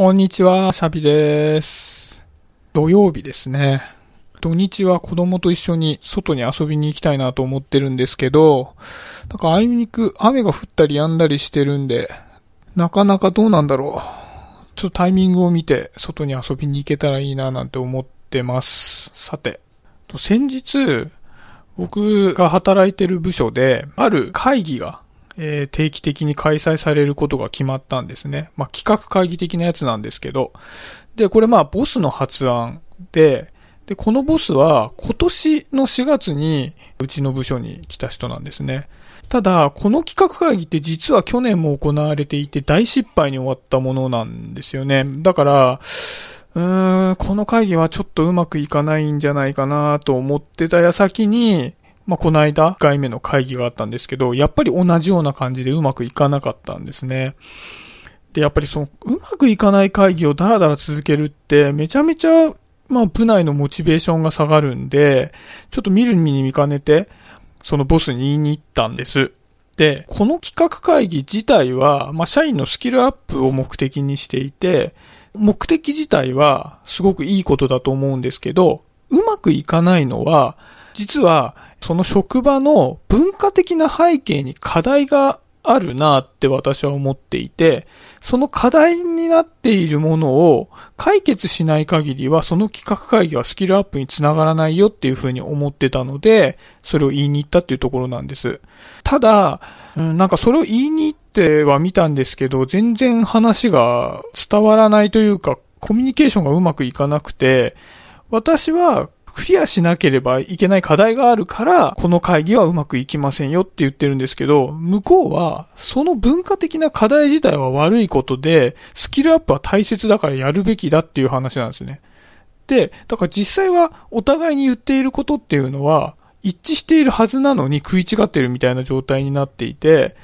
こんにちは、シャビです。土曜日ですね。土日は子供と一緒に外に遊びに行きたいなと思ってるんですけど、なんかあいにく雨が降ったり止んだりしてるんで、なかなかどうなんだろう。ちょっとタイミングを見て外に遊びに行けたらいいななんて思ってます。さて、先日、僕が働いてる部署で、ある会議がえー、定期的に開催されることが決まったんですね。まあ、企画会議的なやつなんですけど。で、これまあ、ボスの発案で、で、このボスは今年の4月にうちの部署に来た人なんですね。ただ、この企画会議って実は去年も行われていて大失敗に終わったものなんですよね。だから、うーん、この会議はちょっとうまくいかないんじゃないかなと思ってた矢先に、まあ、この間、1回目の会議があったんですけど、やっぱり同じような感じでうまくいかなかったんですね。で、やっぱりその、うまくいかない会議をダラダラ続けるって、めちゃめちゃ、まあ、部内のモチベーションが下がるんで、ちょっと見る見に見かねて、そのボスに言いに行ったんです。で、この企画会議自体は、まあ、社員のスキルアップを目的にしていて、目的自体はすごくいいことだと思うんですけど、うまくいかないのは、実は、その職場の文化的な背景に課題があるなって私は思っていて、その課題になっているものを解決しない限りは、その企画会議はスキルアップにつながらないよっていうふうに思ってたので、それを言いに行ったっていうところなんです。ただ、なんかそれを言いに行っては見たんですけど、全然話が伝わらないというか、コミュニケーションがうまくいかなくて、私はクリアしなければいけない課題があるから、この会議はうまくいきませんよって言ってるんですけど、向こうは、その文化的な課題自体は悪いことで、スキルアップは大切だからやるべきだっていう話なんですね。で、だから実際はお互いに言っていることっていうのは、一致しているはずなのに食い違ってるみたいな状態になっていて、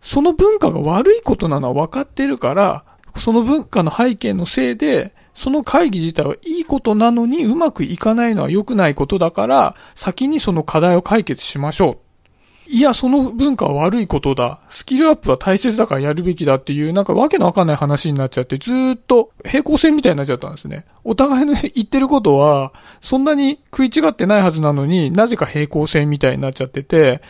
その文化が悪いことなのは分かってるから、その文化の背景のせいで、その会議自体はいいことなのにうまくいかないのは良くないことだから、先にその課題を解決しましょう。いや、その文化は悪いことだ。スキルアップは大切だからやるべきだっていう、なんかわけのわかんない話になっちゃって、ずっと平行線みたいになっちゃったんですね。お互いの言ってることは、そんなに食い違ってないはずなのになぜか平行線みたいになっちゃってて、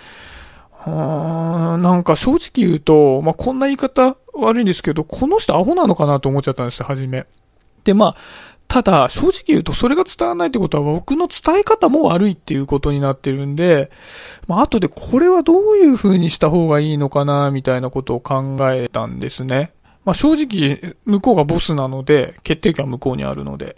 なんか正直言うと、まあ、こんな言い方悪いんですけど、この人アホなのかなと思っちゃったんですよ、はじめ。で、まあ、ただ、正直言うとそれが伝わらないってことは僕の伝え方も悪いっていうことになってるんで、まあ後でこれはどういう風にした方がいいのかな、みたいなことを考えたんですね。まあ正直、向こうがボスなので、決定権は向こうにあるので。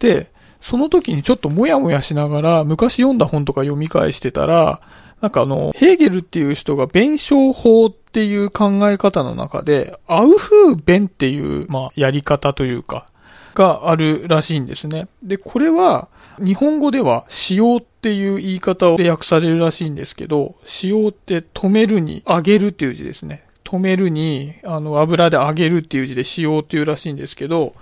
で、その時にちょっともやもやしながら、昔読んだ本とか読み返してたら、なんかあの、ヘーゲルっていう人が弁証法っていう考え方の中で、アウフー弁っていう、まあ、やり方というか、があるらしいんですね。で、これは、日本語では、使用っていう言い方で訳されるらしいんですけど、使用って止めるに、上げるっていう字ですね。止めるに、あの、油で揚げるっていう字で使用っていうらしいんですけど、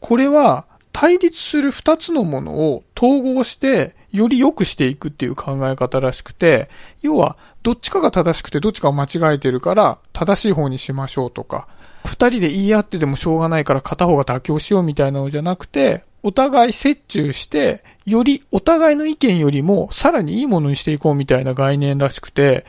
これは、対立する二つのものを統合して、より良くしていくっていう考え方らしくて、要は、どっちかが正しくてどっちかが間違えてるから、正しい方にしましょうとか、二人で言い合っててもしょうがないから片方が妥協しようみたいなのじゃなくて、お互い折衷して、よりお互いの意見よりもさらにいいものにしていこうみたいな概念らしくて、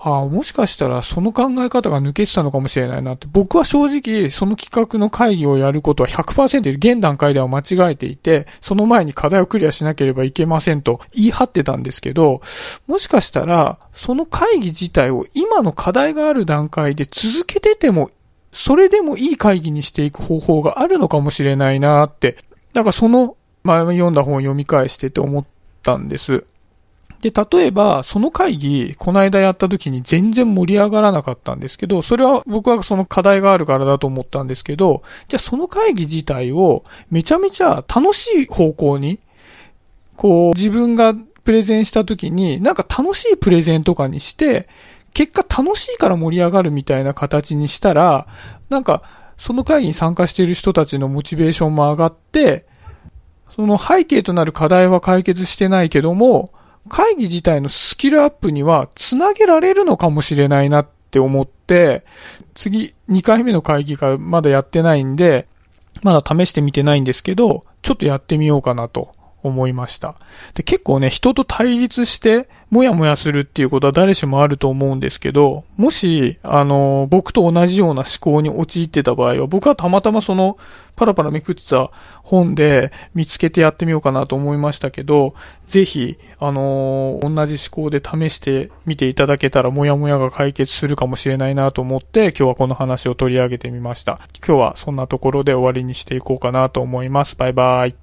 ああ、もしかしたらその考え方が抜けてたのかもしれないなって、僕は正直その企画の会議をやることは100%現段階では間違えていて、その前に課題をクリアしなければいけませんと言い張ってたんですけど、もしかしたらその会議自体を今の課題がある段階で続けててもそれでもいい会議にしていく方法があるのかもしれないなって、なんかその前読んだ本を読み返してて思ったんです。で、例えば、その会議、この間やった時に全然盛り上がらなかったんですけど、それは僕はその課題があるからだと思ったんですけど、じゃあその会議自体をめちゃめちゃ楽しい方向に、こう、自分がプレゼンした時に、なんか楽しいプレゼンとかにして、結果楽しいから盛り上がるみたいな形にしたら、なんか、その会議に参加している人たちのモチベーションも上がって、その背景となる課題は解決してないけども、会議自体のスキルアップにはつなげられるのかもしれないなって思って、次、2回目の会議がまだやってないんで、まだ試してみてないんですけど、ちょっとやってみようかなと。思いました。で、結構ね、人と対立して、もやもやするっていうことは誰しもあると思うんですけど、もし、あの、僕と同じような思考に陥ってた場合は、僕はたまたまその、パラパラめくってた本で見つけてやってみようかなと思いましたけど、ぜひ、あの、同じ思考で試してみていただけたら、もやもやが解決するかもしれないなと思って、今日はこの話を取り上げてみました。今日はそんなところで終わりにしていこうかなと思います。バイバイ。